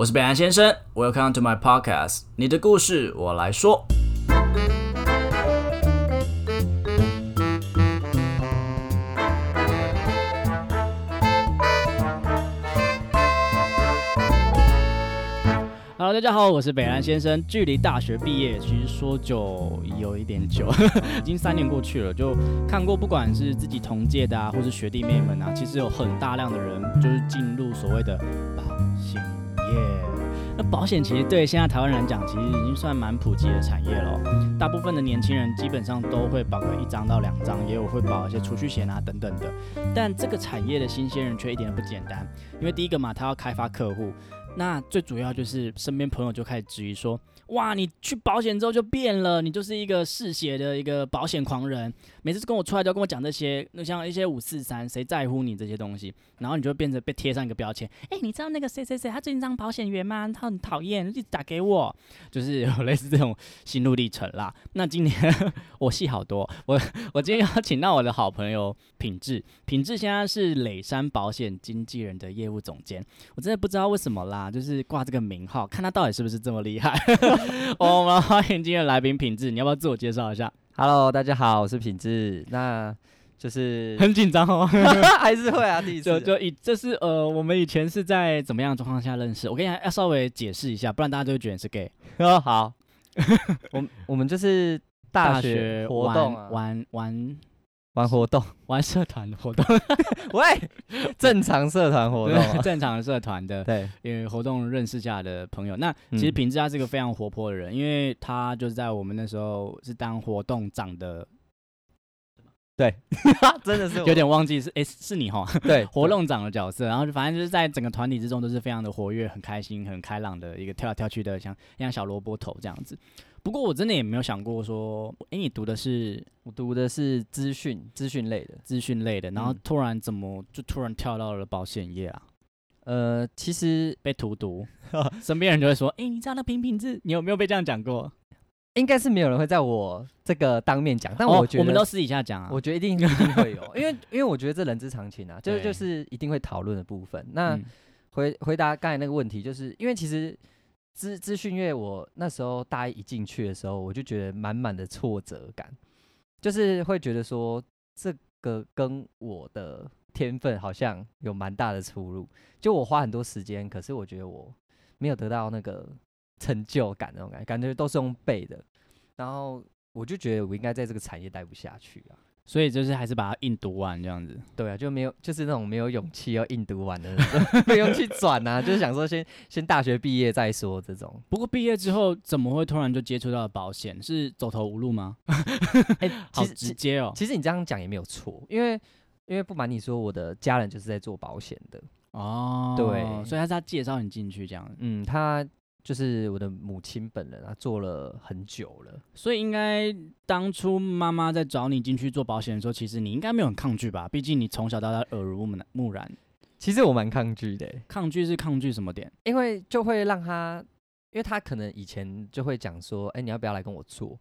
我是北安先生，Welcome to my podcast，你的故事我来说。Hello，大家好，我是北兰先生。距离大学毕业，其实说久有一点久，已经三年过去了。就看过，不管是自己同届的啊，或是学弟妹们啊，其实有很大量的人就是进入所谓的保险。那保险其实对现在台湾人讲，其实已经算蛮普及的产业了。大部分的年轻人基本上都会保个一张到两张，也有会保一些储蓄险啊等等的。但这个产业的新鲜人却一点都不简单，因为第一个嘛，他要开发客户。那最主要就是身边朋友就开始质疑说：“哇，你去保险之后就变了，你就是一个嗜血的一个保险狂人。每次跟我出来都要跟我讲这些，那像一些五四三，谁在乎你这些东西？然后你就变成被贴上一个标签。哎，你知道那个谁谁谁，他最近当保险员吗？他很讨厌，一直打给我，就是有类似这种心路历程啦。那今天 我戏好多，我 我今天邀请到我的好朋友品质，品质现在是磊山保险经纪人的业务总监，我真的不知道为什么啦。就是挂这个名号，看他到底是不是这么厉害。我们欢迎今天的来宾品质，你要不要自我介绍一下？Hello，大家好，我是品质。那就是 很紧张哦，还是会啊，第一次就就以这是呃，我们以前是在怎么样状况下认识？我跟你讲要稍微解释一下，不然大家就会觉得是 gay。哦好，我我们就是大学活动玩玩。玩活动，玩社团的活动，喂，正常社团活动，正常社团的，对，因为活动认识下的朋友。那其实平志他是个非常活泼的人，因为他就是在我们那时候是当活动长的，对，真的是有点忘记是哎是你哈，对，活动长的角色，然后就反正就是在整个团体之中都是非常的活跃、很开心、很开朗的一个跳来跳去的，像像小萝卜头这样子。不过我真的也没有想过说，哎，你读的是我读的是资讯资讯类的资讯类的，然后突然怎么就突然跳到了保险业啊？呃，其实被荼毒，身边人就会说，哎，你知道那平平字，你有没有被这样讲过？应该是没有人会在我这个当面讲，但我觉得我们都私底下讲啊。我觉得一定一定会有，因为因为我觉得这人之常情啊，就是就是一定会讨论的部分。那回回答刚才那个问题，就是因为其实。资资讯业，我那时候大一一进去的时候，我就觉得满满的挫折感，就是会觉得说这个跟我的天分好像有蛮大的出入。就我花很多时间，可是我觉得我没有得到那个成就感那种感觉，感觉都是用背的。然后我就觉得我应该在这个产业待不下去啊。所以就是还是把它硬读完这样子，对啊，就没有就是那种没有勇气要硬读完的，没有去转啊，就是想说先先大学毕业再说这种。不过毕业之后怎么会突然就接触到保险？是走投无路吗？哎，好直接哦。其实你这样讲也没有错，因为因为不瞒你说，我的家人就是在做保险的哦。对，所以他是他介绍你进去这样。嗯，他。就是我的母亲本人啊，做了很久了，所以应该当初妈妈在找你进去做保险的时候，其实你应该没有很抗拒吧？毕竟你从小到大耳濡目染。其实我蛮抗拒的，抗拒是抗拒什么点？因为就会让他，因为他可能以前就会讲说，哎，你要不要来跟我做？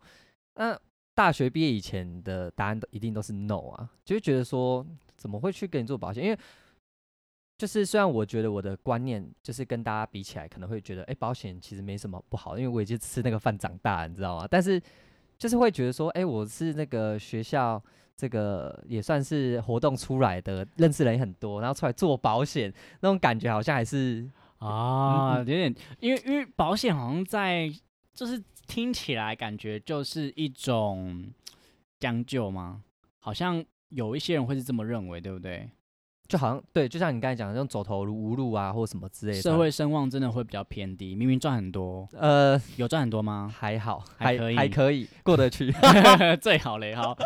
那大学毕业以前的答案都一定都是 no 啊，就会觉得说，怎么会去跟你做保险？因为就是虽然我觉得我的观念就是跟大家比起来可能会觉得，哎，保险其实没什么不好，因为我已经吃那个饭长大，你知道吗？但是就是会觉得说，哎，我是那个学校这个也算是活动出来的，认识人也很多，然后出来做保险那种感觉好像还是啊，有点，因为因为保险好像在就是听起来感觉就是一种 将就吗？好像有一些人会是这么认为，对不对？就好像对，就像你刚才讲的，这种走投无路啊，或者什么之类的，社会声望真的会比较偏低。明明赚很多，呃，有赚很多吗？还好，还可以，还可以过得去，最好嘞。好，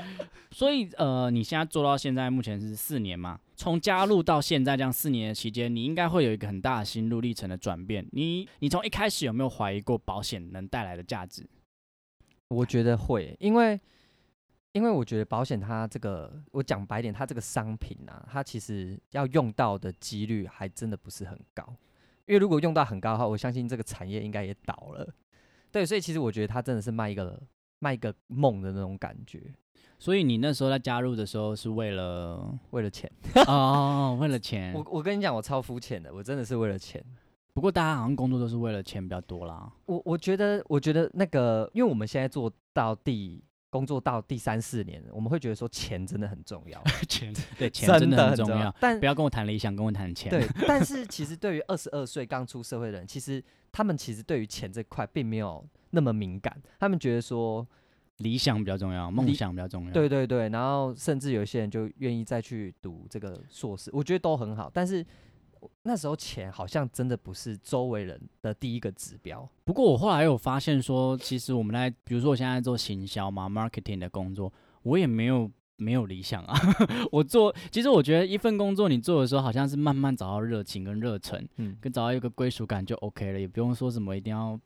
所以呃，你现在做到现在，目前是四年嘛？从加入到现在这样四年的期间，你应该会有一个很大的心路历程的转变。你，你从一开始有没有怀疑过保险能带来的价值？我觉得会，因为。因为我觉得保险它这个，我讲白点，它这个商品啊，它其实要用到的几率还真的不是很高。因为如果用到很高的话，我相信这个产业应该也倒了。对，所以其实我觉得它真的是卖一个卖一个梦的那种感觉。所以你那时候在加入的时候是为了为了钱哦，为了钱。我我跟你讲，我超肤浅的，我真的是为了钱。不过大家好像工作都是为了钱比较多啦。我我觉得，我觉得那个，因为我们现在做到第工作到第三四年，我们会觉得说钱真的很重要，钱 对钱真的很重要。但不要跟我谈理想，跟我谈钱。对，但是其实对于二十二岁刚出社会的人，其实他们其实对于钱这块并没有那么敏感，他们觉得说理想比较重要，梦想比较重要。对对对，然后甚至有些人就愿意再去读这个硕士，我觉得都很好，但是。那时候钱好像真的不是周围人的第一个指标。不过我后来有发现说，其实我们在比如说我现在做行销嘛，marketing 的工作，我也没有没有理想啊。我做其实我觉得一份工作你做的时候，好像是慢慢找到热情跟热忱，嗯，跟找到一个归属感就 OK 了，也不用说什么一定要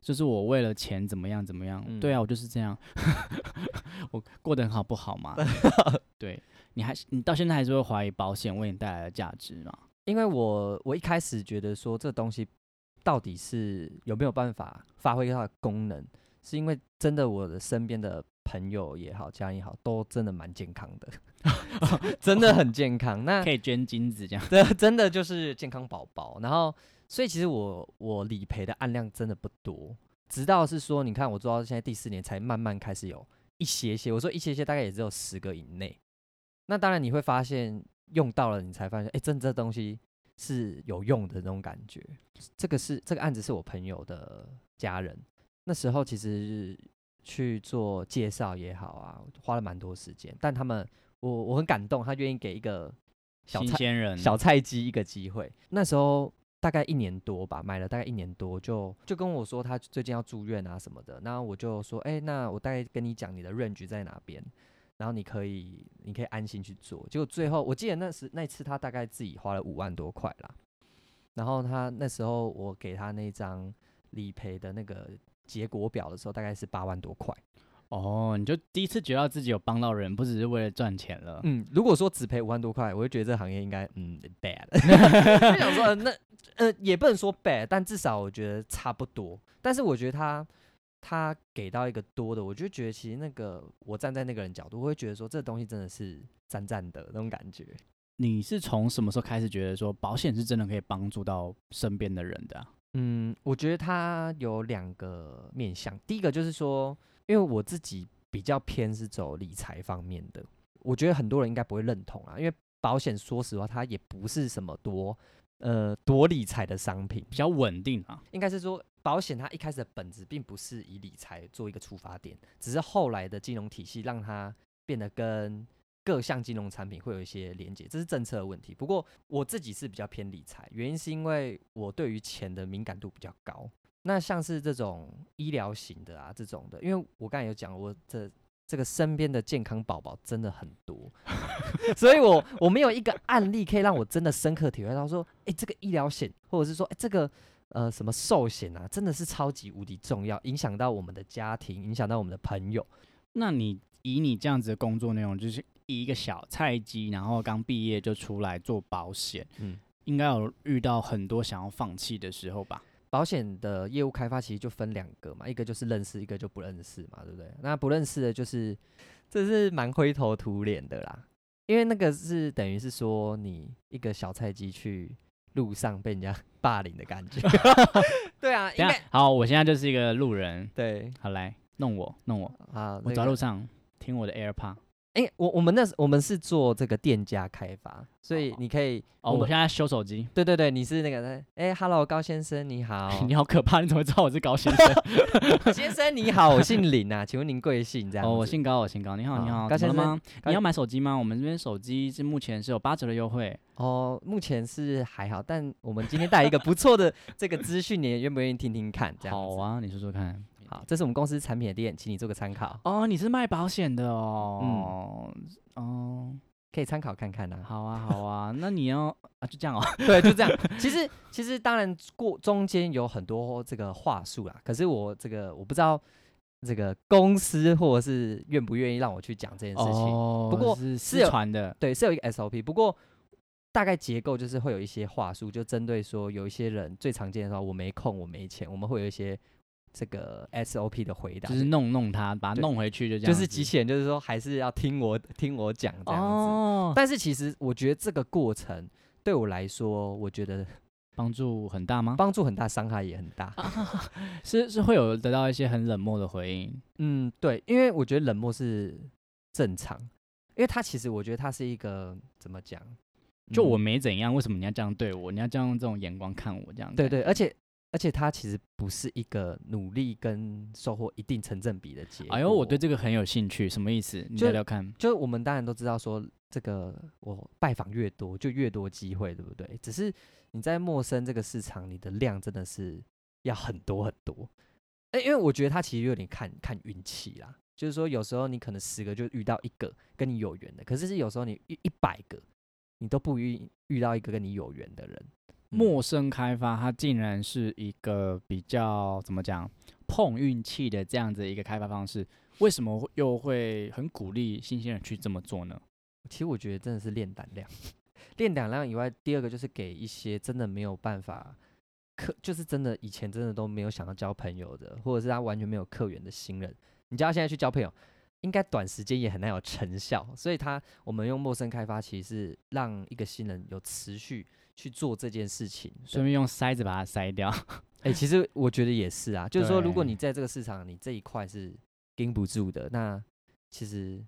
就是我为了钱怎么样怎么样。对啊，我就是这样，我过得很好不好嘛？对你还你到现在还是会怀疑保险为你带来的价值吗？因为我我一开始觉得说这东西到底是有没有办法发挥它的功能，是因为真的我的身边的朋友也好，家人也好，都真的蛮健康的，真的很健康。那可以捐精子这样，对，真的就是健康宝宝。然后，所以其实我我理赔的案量真的不多，直到是说，你看我做到现在第四年，才慢慢开始有一些些。我说一些些，大概也只有十个以内。那当然你会发现。用到了，你才发现，哎，真这东西是有用的那种感觉。这个是这个案子是我朋友的家人，那时候其实去做介绍也好啊，花了蛮多时间。但他们，我我很感动，他愿意给一个新鲜人、小菜鸡一个机会。那时候大概一年多吧，买了大概一年多，就就跟我说他最近要住院啊什么的。那我就说，哎，那我大概跟你讲你的 range 在哪边。然后你可以，你可以安心去做。结果最后，我记得那时那次他大概自己花了五万多块啦。然后他那时候我给他那张理赔的那个结果表的时候，大概是八万多块。哦，你就第一次觉得自己有帮到人，不只是为了赚钱了。嗯，如果说只赔五万多块，我就觉得这行业应该嗯 bad。就想说，那呃也不能说 bad，但至少我觉得差不多。但是我觉得他。他给到一个多的，我就觉得其实那个我站在那个人角度，我会觉得说这东西真的是赞赞的那种感觉。你是从什么时候开始觉得说保险是真的可以帮助到身边的人的？嗯，我觉得它有两个面向。第一个就是说，因为我自己比较偏是走理财方面的，我觉得很多人应该不会认同啊。因为保险说实话，它也不是什么多呃多理财的商品，比较稳定啊。应该是说。保险它一开始的本质并不是以理财做一个出发点，只是后来的金融体系让它变得跟各项金融产品会有一些连接，这是政策的问题。不过我自己是比较偏理财，原因是因为我对于钱的敏感度比较高。那像是这种医疗型的啊，这种的，因为我刚才有讲，我这这个身边的健康宝宝真的很多，所以我我没有一个案例可以让我真的深刻体会到说，哎，这个医疗险，或者是说，哎，这个。呃，什么寿险啊，真的是超级无敌重要，影响到我们的家庭，影响到我们的朋友。那你以你这样子的工作内容，就是以一个小菜鸡，然后刚毕业就出来做保险，嗯，应该有遇到很多想要放弃的时候吧？保险的业务开发其实就分两个嘛，一个就是认识，一个就不认识嘛，对不对？那不认识的就是，这是蛮灰头土脸的啦，因为那个是等于是说你一个小菜鸡去。路上被人家 霸凌的感觉，对啊，因为好，我现在就是一个路人，对，好来弄我弄我啊，我走路上听我的 AirPod。哎，我我们那我们是做这个店家开发，所以你可以哦。我现在修手机。对对对，你是那个哎，Hello 高先生你好，你好可怕，你怎么知道我是高先生？先生你好，我姓林啊，请问您贵姓？这样哦，我姓高，我姓高。你好你好，高先生，你要买手机吗？我们这边手机是目前是有八折的优惠哦。目前是还好，但我们今天带一个不错的这个资讯，你愿不愿意听听看？这样好啊，你说说看。好，这是我们公司产品的店，请你做个参考。哦，你是卖保险的哦，嗯，哦，可以参考看看呐。好啊，好啊，那你要啊，就这样哦。对，就这样。其实，其实当然过中间有很多这个话术啦，可是我这个我不知道这个公司或者是愿不愿意让我去讲这件事情。哦，不过是私传的，对，是有一个 SOP。不过大概结构就是会有一些话术，就针对说有一些人最常见的说，我没空，我没钱，我们会有一些。这个 SOP 的回答就是弄弄他，把他弄回去就这样。就是机器人，就是说还是要听我听我讲这样子。但是其实我觉得这个过程对我来说，我觉得帮助很大吗？帮助很大，伤害也很大。是是会有得到一些很冷漠的回应。嗯，对，因为我觉得冷漠是正常，因为他其实我觉得他是一个怎么讲？就我没怎样，为什么你要这样对我？你要这样用这种眼光看我这样？对对，而且而且它其实不是一个努力跟收获一定成正比的结果。哎呦，我对这个很有兴趣，什么意思？你聊聊看。就我们当然都知道说，这个我拜访越多，就越多机会，对不对？只是你在陌生这个市场，你的量真的是要很多很多。哎，因为我觉得他其实有点看看运气啦，就是说有时候你可能十个就遇到一个跟你有缘的，可是是有时候你一一百个。你都不遇遇到一个跟你有缘的人，陌生开发，它竟然是一个比较怎么讲碰运气的这样子一个开发方式，为什么又会很鼓励新鲜人去这么做呢？其实我觉得真的是练胆量，练胆量以外，第二个就是给一些真的没有办法客，就是真的以前真的都没有想要交朋友的，或者是他完全没有客源的新人，你叫他现在去交朋友。应该短时间也很难有成效，所以他我们用陌生开发，其实是让一个新人有持续去做这件事情，顺便用筛子把它筛掉。哎，其实我觉得也是啊，就是说，如果你在这个市场，你这一块是盯不住的，那其实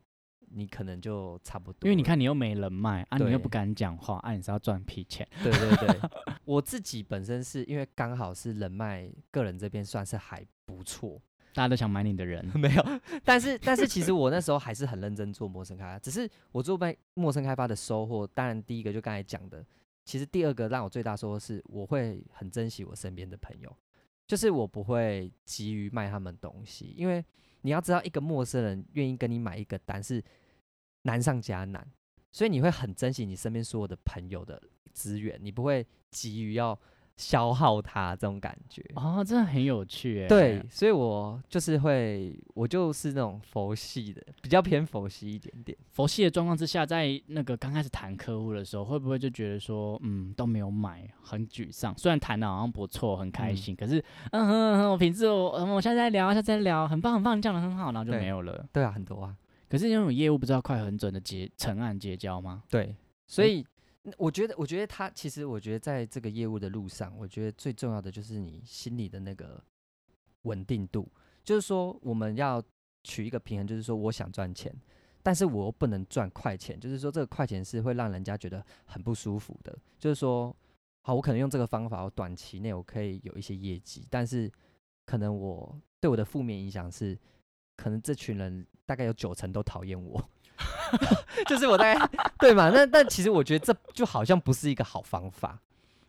你可能就差不多。因为你看，你又没人脉啊，你又不敢讲话啊，你是要赚皮钱。对对对，我自己本身是因为刚好是人脉，个人这边算是还不错。大家都想买你的人 没有，但是但是其实我那时候还是很认真做陌生开发，只是我做卖陌生开发的收获，当然第一个就刚才讲的，其实第二个让我最大收获是，我会很珍惜我身边的朋友，就是我不会急于卖他们东西，因为你要知道一个陌生人愿意跟你买一个单是难上加难，所以你会很珍惜你身边所有的朋友的资源，你不会急于要。消耗它这种感觉哦，真的很有趣哎。对，所以我就是会，我就是那种佛系的，比较偏佛系一点点。佛系的状况之下，在那个刚开始谈客户的时候，会不会就觉得说，嗯，都没有买，很沮丧？虽然谈的好像不错，很开心，可是，嗯哼哼，我品质我，我现在再聊，下次再聊，很棒很棒，你讲的很好，然后就没有了。对啊，很多啊。可是那种业务不知道快很准的结成案结交吗？对，所以。我觉得，我觉得他其实，我觉得在这个业务的路上，我觉得最重要的就是你心里的那个稳定度。就是说，我们要取一个平衡，就是说，我想赚钱，但是我又不能赚快钱。就是说，这个快钱是会让人家觉得很不舒服的。就是说，好，我可能用这个方法，我短期内我可以有一些业绩，但是可能我对我的负面影响是，可能这群人大概有九成都讨厌我。就是我在 对嘛？那但其实我觉得这就好像不是一个好方法，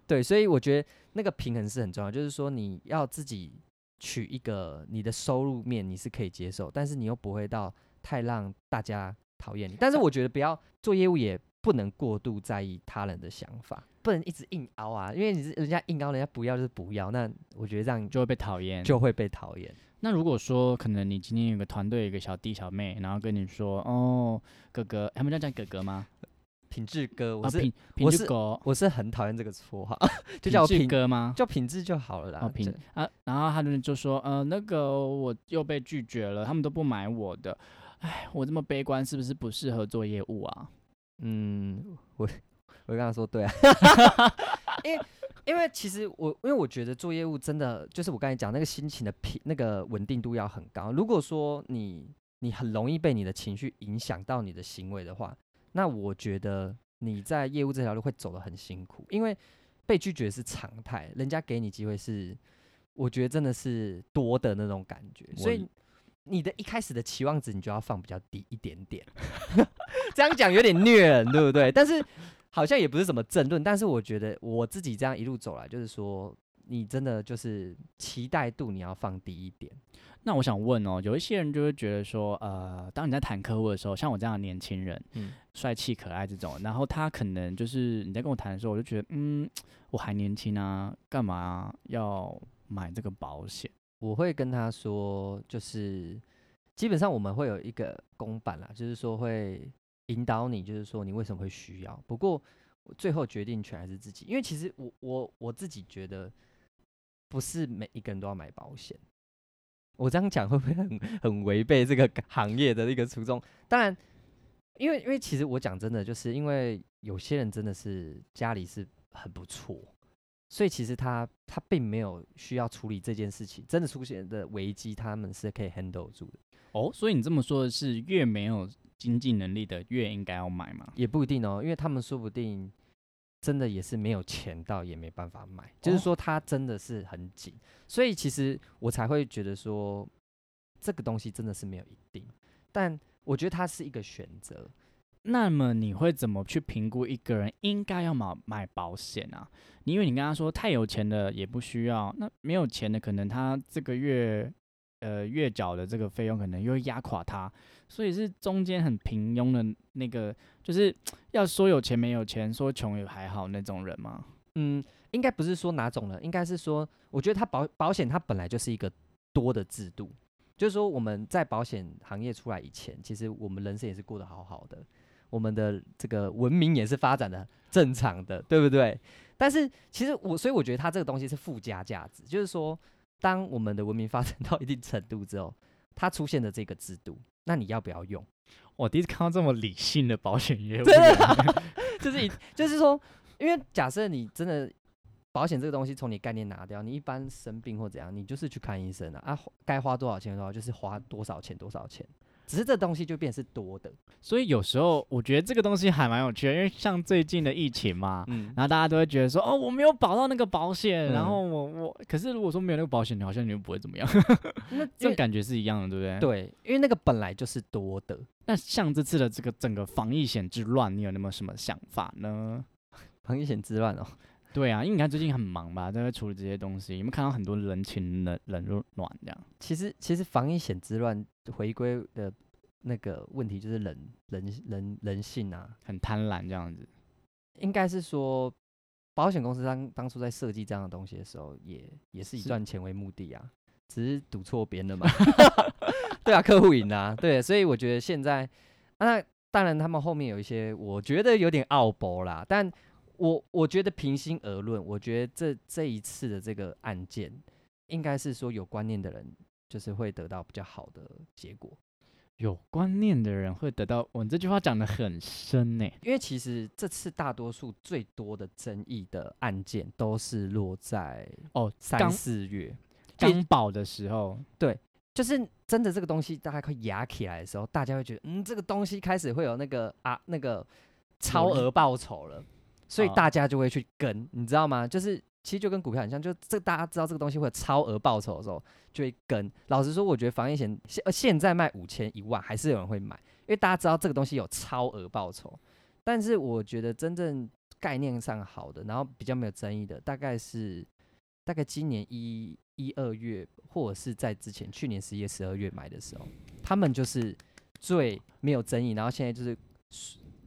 对，所以我觉得那个平衡是很重要。就是说你要自己取一个你的收入面你是可以接受，但是你又不会到太让大家讨厌你。但是我觉得不要做业务也不能过度在意他人的想法，不能一直硬凹啊，因为你是人家硬凹，人家不要就是不要，那我觉得这样就会被讨厌，就会被讨厌。那如果说可能你今天有个团队，一个小弟小妹，然后跟你说，哦，哥哥，他们叫叫哥哥吗？品质哥，我是品品质哥，我是很讨厌这个绰号，就叫品哥吗？叫品质就好了啦。品啊，然后他们就说，呃，那个我又被拒绝了，他们都不买我的，哎，我这么悲观，是不是不适合做业务啊？嗯，我我跟他说，对啊，因为。因为其实我，因为我觉得做业务真的就是我刚才讲那个心情的平，那个稳定度要很高。如果说你你很容易被你的情绪影响到你的行为的话，那我觉得你在业务这条路会走得很辛苦。因为被拒绝是常态，人家给你机会是，我觉得真的是多的那种感觉。所以你的一开始的期望值你就要放比较低一点点。这样讲有点虐人，对不对？但是。好像也不是什么争论，但是我觉得我自己这样一路走来，就是说你真的就是期待度你要放低一点。那我想问哦，有一些人就会觉得说，呃，当你在谈客户的时候，像我这样的年轻人，嗯，帅气可爱这种，然后他可能就是你在跟我谈的时候，我就觉得，嗯，我还年轻啊，干嘛要买这个保险？我会跟他说，就是基本上我们会有一个公版啦，就是说会。引导你，就是说你为什么会需要。不过最后决定权还是自己，因为其实我我我自己觉得，不是每一个人都要买保险。我这样讲会不会很很违背这个行业的一个初衷？当然，因为因为其实我讲真的，就是因为有些人真的是家里是很不错，所以其实他他并没有需要处理这件事情，真的出现的危机，他们是可以 handle 住的。哦，所以你这么说的是，越没有经济能力的越应该要买吗？也不一定哦，因为他们说不定真的也是没有钱到，也没办法买，就是说他真的是很紧，所以其实我才会觉得说这个东西真的是没有一定，但我觉得它是一个选择。那么你会怎么去评估一个人应该要买买保险啊？因为你跟他说太有钱的也不需要，那没有钱的可能他这个月呃月缴的这个费用可能又压垮他，所以是中间很平庸的那个，就是 要说有钱没有钱，说穷也还好那种人吗？嗯，应该不是说哪种人，应该是说，我觉得他保保险它本来就是一个多的制度，就是说我们在保险行业出来以前，其实我们人生也是过得好好的。我们的这个文明也是发展的正常的，对不对？但是其实我，所以我觉得它这个东西是附加价值，就是说，当我们的文明发展到一定程度之后，它出现的这个制度，那你要不要用？我第一次看到这么理性的保险业务，就是就是说，因为假设你真的保险这个东西从你概念拿掉，你一般生病或怎样，你就是去看医生啊，啊，该花多少钱的话，就是花多少钱多少钱。只是这东西就变是多的，所以有时候我觉得这个东西还蛮有趣的，因为像最近的疫情嘛，嗯，然后大家都会觉得说，哦，我没有保到那个保险，然后我我，可是如果说没有那个保险，你好像你就不会怎么样，那 这种感觉是一样的，对不对？对，因为那个本来就是多的。那像这次的这个整个防疫险之乱，你有那么什么想法呢？防疫险之乱哦。对啊，因为你看最近很忙吧，在处理这些东西，有没有看到很多人情冷冷暖这样？其实其实防疫险之乱回归的那个问题就是人人人人性啊，很贪婪这样子。应该是说，保险公司当当初在设计这样的东西的时候，也也是以赚钱为目的啊，只是赌错边了嘛。对啊，客户赢啊，对，所以我觉得现在，那当然他们后面有一些，我觉得有点傲博啦，但。我我觉得平心而论，我觉得这这一次的这个案件，应该是说有观念的人就是会得到比较好的结果。有观念的人会得到，我这句话讲的很深呢。因为其实这次大多数最多的争议的案件都是落在哦三四月刚保的时候，对，就是真的这个东西大概快压起来的时候，大家会觉得嗯，这个东西开始会有那个啊那个超额报酬了。所以大家就会去跟，你知道吗？就是其实就跟股票很像，就这大家知道这个东西会有超额报酬的时候，就会跟。老实说，我觉得防疫险现现在卖五千一万，还是有人会买，因为大家知道这个东西有超额报酬。但是我觉得真正概念上好的，然后比较没有争议的，大概是大概今年一一二月，或者是在之前去年十一月、十二月买的时候，他们就是最没有争议，然后现在就是。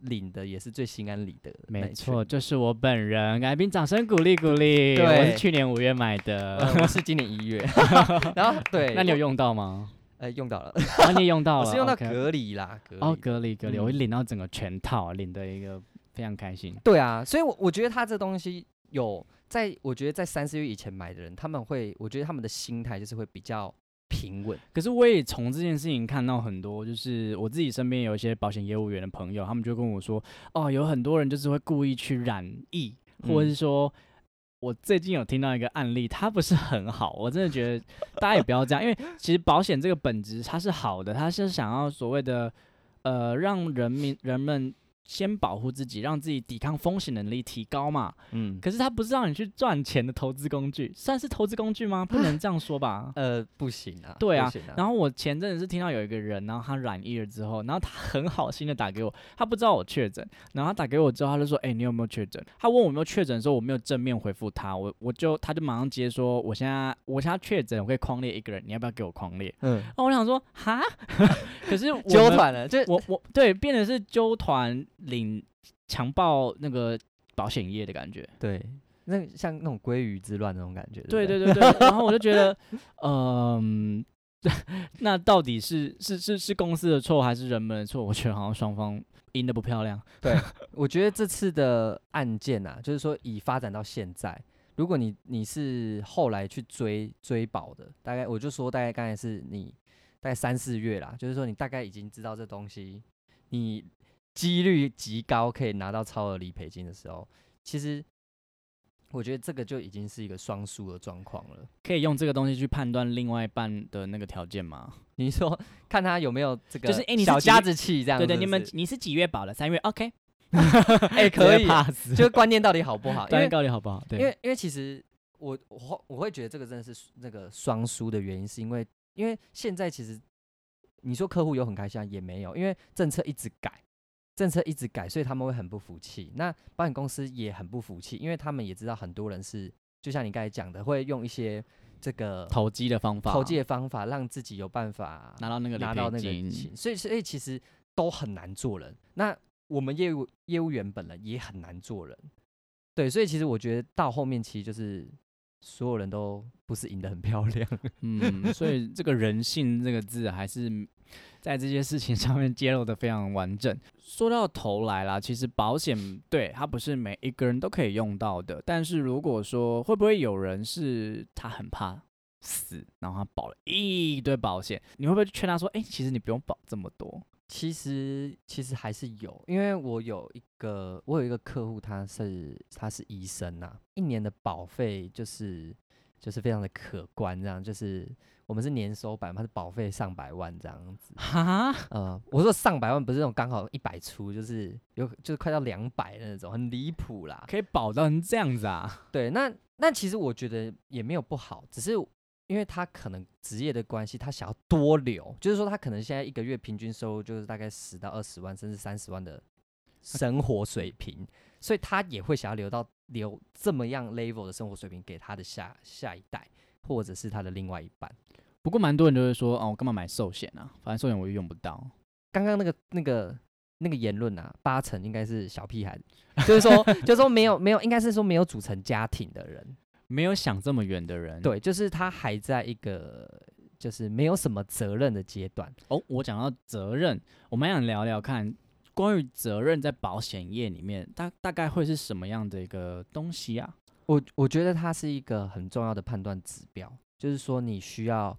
领的也是最心安理得，没错，就是我本人，来宾掌声鼓励鼓励。我是去年五月买的，我是今年一月。然后对，那你有用到吗？呃，用到了，你也用到了，我是用到隔离啦，隔哦，隔离隔离，我领到整个全套，领的一个非常开心。对啊，所以，我我觉得他这东西有在，我觉得在三四月以前买的人，他们会，我觉得他们的心态就是会比较。平稳，可是我也从这件事情看到很多，就是我自己身边有一些保险业务员的朋友，他们就跟我说，哦，有很多人就是会故意去染疫，或者是说，我最近有听到一个案例，它不是很好，我真的觉得大家也不要这样，因为其实保险这个本质它是好的，它是想要所谓的，呃，让人民人们。先保护自己，让自己抵抗风险能力提高嘛。嗯，可是它不是让你去赚钱的投资工具，算是投资工具吗？不能这样说吧。呃，不行啊。对啊。然后我前阵子是听到有一个人，然后他染疫了之后，然后他很好心的打给我，他不知道我确诊，然后他打给我之后，他就说：“哎，你有没有确诊？”他问我有没有确诊的时候，我没有正面回复他，我我就他就马上接说：“我现在我现在确诊，我可以框列一个人，你要不要给我框列？”嗯。那我想说，哈，可是纠团了，就我我对变的是纠团。领强暴那个保险业的感觉，对，那像那种鲑鱼之乱那种感觉，对对对对。然后我就觉得，嗯，那到底是是是是公司的错还是人们的错？我觉得好像双方赢的不漂亮。对，我觉得这次的案件啊，就是说已发展到现在，如果你你是后来去追追保的，大概我就说大概刚才是你大概三四月啦，就是说你大概已经知道这东西，你。几率极高可以拿到超额理赔金的时候，其实我觉得这个就已经是一个双输的状况了。可以用这个东西去判断另外一半的那个条件吗？你说看他有没有这个，就是哎，你小家子气这样？对对，你们你是几月保的？三月，OK。哎，可以，就观念到底好不好？观念到底好不好？对，因为因为其实我我我会觉得这个真的是那个双输的原因，是因为因为现在其实你说客户有很开心也没有，因为政策一直改。政策一直改，所以他们会很不服气。那保险公司也很不服气，因为他们也知道很多人是，就像你刚才讲的，会用一些这个投机的方法，投机的方法让自己有办法拿到那个拿到那个钱。所以，所以其实都很难做人。那我们业务业务员本人也很难做人。对，所以其实我觉得到后面其实就是所有人都不是赢得很漂亮。嗯，所以这个人性这个字还是。在这些事情上面揭露的非常完整。说到头来啦，其实保险对它不是每一个人都可以用到的。但是如果说会不会有人是他很怕死，然后他保了一堆保险，你会不会劝他说：“哎，其实你不用保这么多。”其实其实还是有，因为我有一个我有一个客户，他是他是医生呐，一年的保费就是就是非常的可观，这样就是。我们是年收百，他是保费上百万这样子。哈，呃，我说上百万不是那种刚好一百出，就是有就是快到两百的那种，很离谱啦。可以保到成这样子啊？对，那那其实我觉得也没有不好，只是因为他可能职业的关系，他想要多留，就是说他可能现在一个月平均收入就是大概十到二十万，甚至三十万的生活水平，所以他也会想要留到留这么样 level 的生活水平给他的下下一代，或者是他的另外一半。不过蛮多人就会说，哦，我干嘛买寿险啊？反正寿险我又用不到。刚刚那个、那个、那个言论啊，八成应该是小屁孩，就是说，就是说没有、没有，应该是说没有组成家庭的人，没有想这么远的人。对，就是他还在一个就是没有什么责任的阶段。哦，我讲到责任，我们想聊聊看，关于责任在保险业里面，大大概会是什么样的一个东西啊？我我觉得它是一个很重要的判断指标，就是说你需要。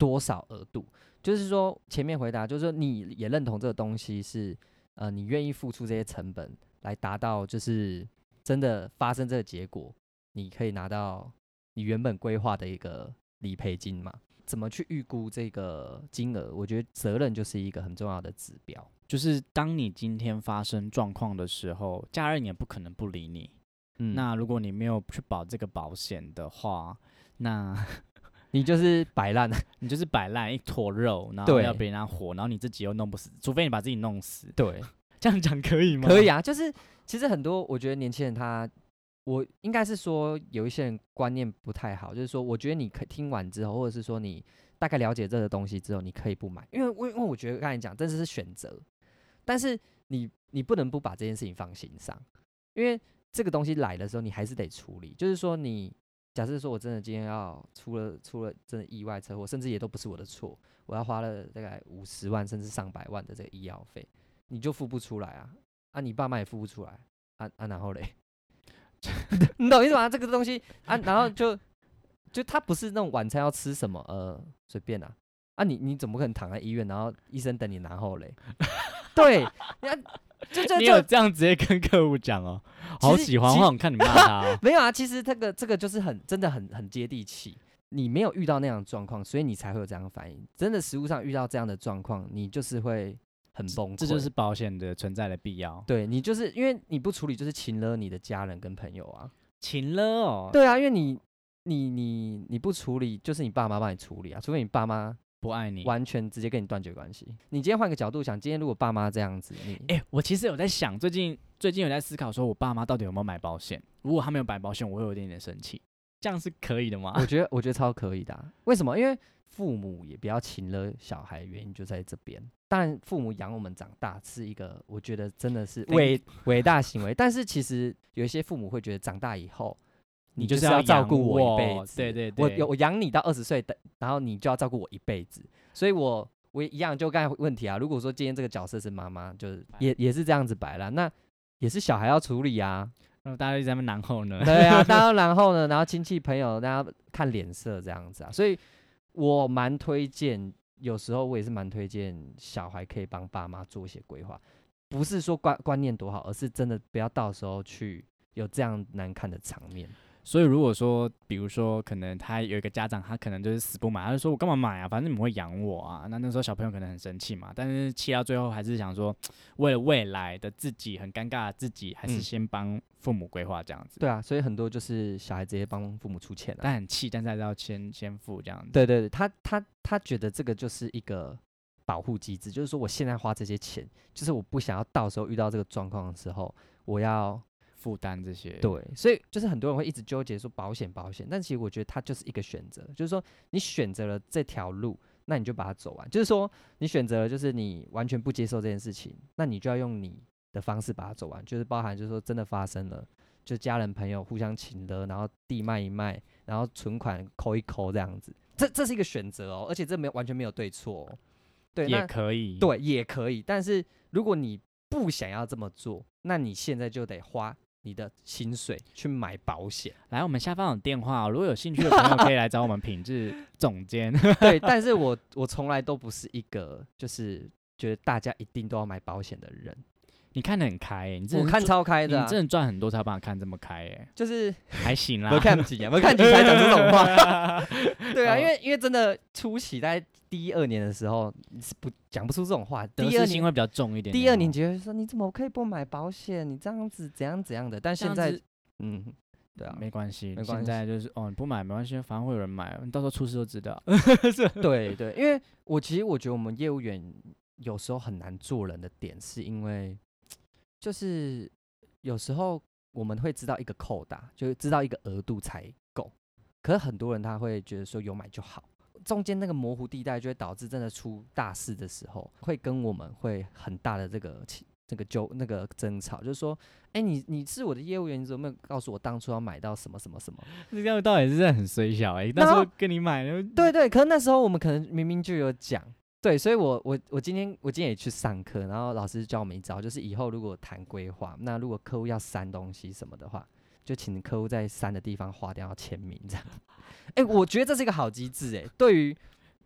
多少额度？就是说，前面回答就是说，你也认同这个东西是，呃，你愿意付出这些成本来达到，就是真的发生这个结果，你可以拿到你原本规划的一个理赔金嘛？怎么去预估这个金额？我觉得责任就是一个很重要的指标。就是当你今天发生状况的时候，家人也不可能不理你。嗯，那如果你没有去保这个保险的话，那。你就是摆烂，你就是摆烂一坨肉，然后要别人活，然后你自己又弄不死，除非你把自己弄死。对，这样讲可以吗？可以啊，就是其实很多，我觉得年轻人他，我应该是说有一些人观念不太好，就是说，我觉得你可听完之后，或者是说你大概了解这个东西之后，你可以不买，因为因为我觉得刚才讲，这是选择，但是你你不能不把这件事情放心上，因为这个东西来的时候，你还是得处理，就是说你。假设说，我真的今天要出了出了真的意外车祸，甚至也都不是我的错，我要花了大概五十万甚至上百万的这个医药费，你就付不出来啊？啊，你爸妈也付不出来，啊啊，然后嘞 你懂意思吗？这个东西啊，然后就就他不是那种晚餐要吃什么，呃，随便啊，啊，你你怎么可能躺在医院，然后医生等你，然后嘞，对，你。就就你有这样直接跟客户讲哦，好喜欢，我想看你骂他。没有啊，其实这个这个就是很真的很很接地气。你没有遇到那样的状况，所以你才会有这样的反应。真的实物上遇到这样的状况，你就是会很崩溃。这就是保险的存在的必要。对你就是因为你不处理，就是请了你的家人跟朋友啊，请了哦。对啊，因为你你你你不处理，就是你爸妈帮你处理啊，除非你爸妈。不爱你，完全直接跟你断绝关系。你今天换个角度想，今天如果爸妈这样子，你哎，我其实有在想，最近最近有在思考，说我爸妈到底有没有买保险？如果他没有买保险，我会有一点点生气。这样是可以的吗？我觉得，我觉得超可以的。为什么？因为父母也比较亲了小孩，原因就在这边。当然，父母养我们长大是一个，我觉得真的是伟伟大行为。但是其实有一些父母会觉得，长大以后。你就是要照顾我一辈子，对对对，我我养你到二十岁的，然后你就要照顾我一辈子，所以我我一样就刚才问题啊，如果说今天这个角色是妈妈，就是也也是这样子摆了，那也是小孩要处理啊，那大家一直在那然后呢？对啊，大家 然后呢，然后亲戚朋友大家看脸色这样子啊，所以我蛮推荐，有时候我也是蛮推荐小孩可以帮爸妈做一些规划，不是说观观念多好，而是真的不要到时候去有这样难看的场面。所以如果说，比如说，可能他有一个家长，他可能就是死不买，他就说我干嘛买啊？反正你们会养我啊。那那时候小朋友可能很生气嘛，但是气到最后还是想说，为了未来的自己很尴尬的自己，还是先帮父母规划这样子。对啊，所以很多就是小孩直接帮父母出钱了，但很气，但是还是要先先付这样子。对对对，他他他觉得这个就是一个保护机制，就是说我现在花这些钱，就是我不想要到时候遇到这个状况的时候，我要。负担这些，对，所以就是很多人会一直纠结说保险保险，但其实我觉得它就是一个选择，就是说你选择了这条路，那你就把它走完。就是说你选择了，就是你完全不接受这件事情，那你就要用你的方式把它走完，就是包含就是说真的发生了，就家人朋友互相请的，然后地卖一卖，然后存款扣一扣这样子，这这是一个选择哦，而且这没有完全没有对错，对，也可以，对，也可以。但是如果你不想要这么做，那你现在就得花。你的薪水去买保险，来，我们下方有电话，如果有兴趣的朋友可以来找我们品质总监。对，但是我我从来都不是一个就是觉得大家一定都要买保险的人。你看得很开，你我看超开的，你真的赚很多才把看这么开，哎，就是 还行啦。我看几眼，我看几才讲这种话。对啊，因为因为真的初期在第一二年的时候，你是不讲不出这种话。第二年会比较重一点。第二年觉得说你怎么可以不买保险？你这样子怎样怎样的？但现在，嗯，对啊，没关系，现在就是哦，你不买没关系，反正会有人买，你到时候出事就知道。对对，因为我其实我觉得我们业务员有时候很难做人的点，是因为。就是有时候我们会知道一个扣打，就知道一个额度才够。可是很多人他会觉得说有买就好，中间那个模糊地带就会导致真的出大事的时候，会跟我们会很大的这个这个纠那个争吵，就是说，哎，你你是我的业务员，你怎么没有告诉我当初要买到什么什么什么？这样到底是很衰小哎，那时候跟你买的。对对，可是那时候我们可能明明就有讲。对，所以，我我我今天我今天也去上课，然后老师教我们一招，就是以后如果谈规划，那如果客户要删东西什么的话，就请客户在删的地方划掉签名，这样。哎，我觉得这是一个好机制，哎，对于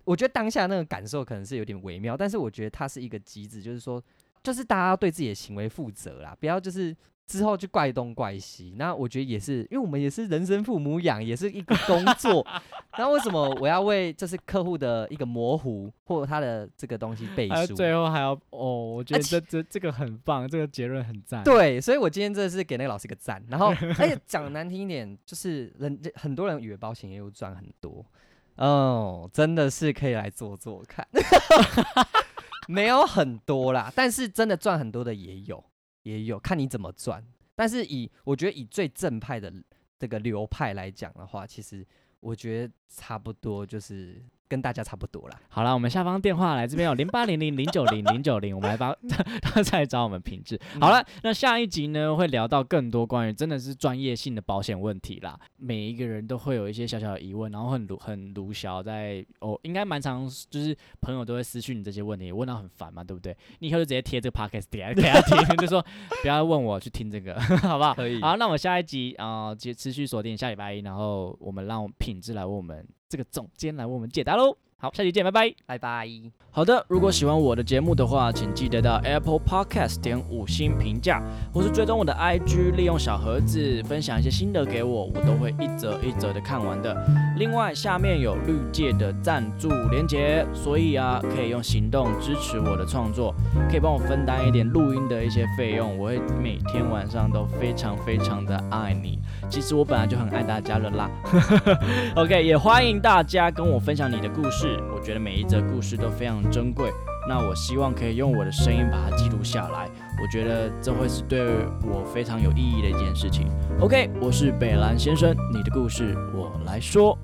我觉得当下那个感受可能是有点微妙，但是我觉得它是一个机制，就是说，就是大家要对自己的行为负责啦，不要就是。之后就怪东怪西，那我觉得也是，因为我们也是人生父母养，也是一个工作。那为什么我要为这是客户的一个模糊或他的这个东西背书？最后还要哦，我觉得这这这个很棒，这个结论很赞。对，所以我今天真的是给那个老师一个赞。然后，而且讲难听一点，就是人很多人以为保险业务赚很多，哦，真的是可以来做做看。没有很多啦，但是真的赚很多的也有。也有看你怎么赚，但是以我觉得以最正派的这个流派来讲的话，其实我觉得差不多就是。跟大家差不多了。好了，我们下方电话来这边有零八零零零九零零九零，我们来帮 他再找我们品质。好了，那下一集呢会聊到更多关于真的是专业性的保险问题啦。每一个人都会有一些小小的疑问，然后很很卢小在哦，应该蛮常就是朋友都会私讯你这些问题，问到很烦嘛，对不对？你以后就直接贴这个 podcast 给他听，就说不要问我去听这个，好不好？可以。好，那我下一集啊，持持续锁定下礼拜一，然后我们让品质来问我们。这个总监来为我们解答喽。好，下期见，拜拜，拜拜。好的，如果喜欢我的节目的话，请记得到 Apple Podcast 点五星评价，或是追踪我的 IG，利用小盒子分享一些心得给我，我都会一则一则的看完的。另外，下面有绿界的赞助连结，所以啊，可以用行动支持我的创作，可以帮我分担一点录音的一些费用，我会每天晚上都非常非常的爱你。其实我本来就很爱大家了啦。OK，也欢迎大家跟我分享你的故事。我觉得每一则故事都非常珍贵，那我希望可以用我的声音把它记录下来。我觉得这会是对我非常有意义的一件事情。OK，我是北兰先生，你的故事我来说。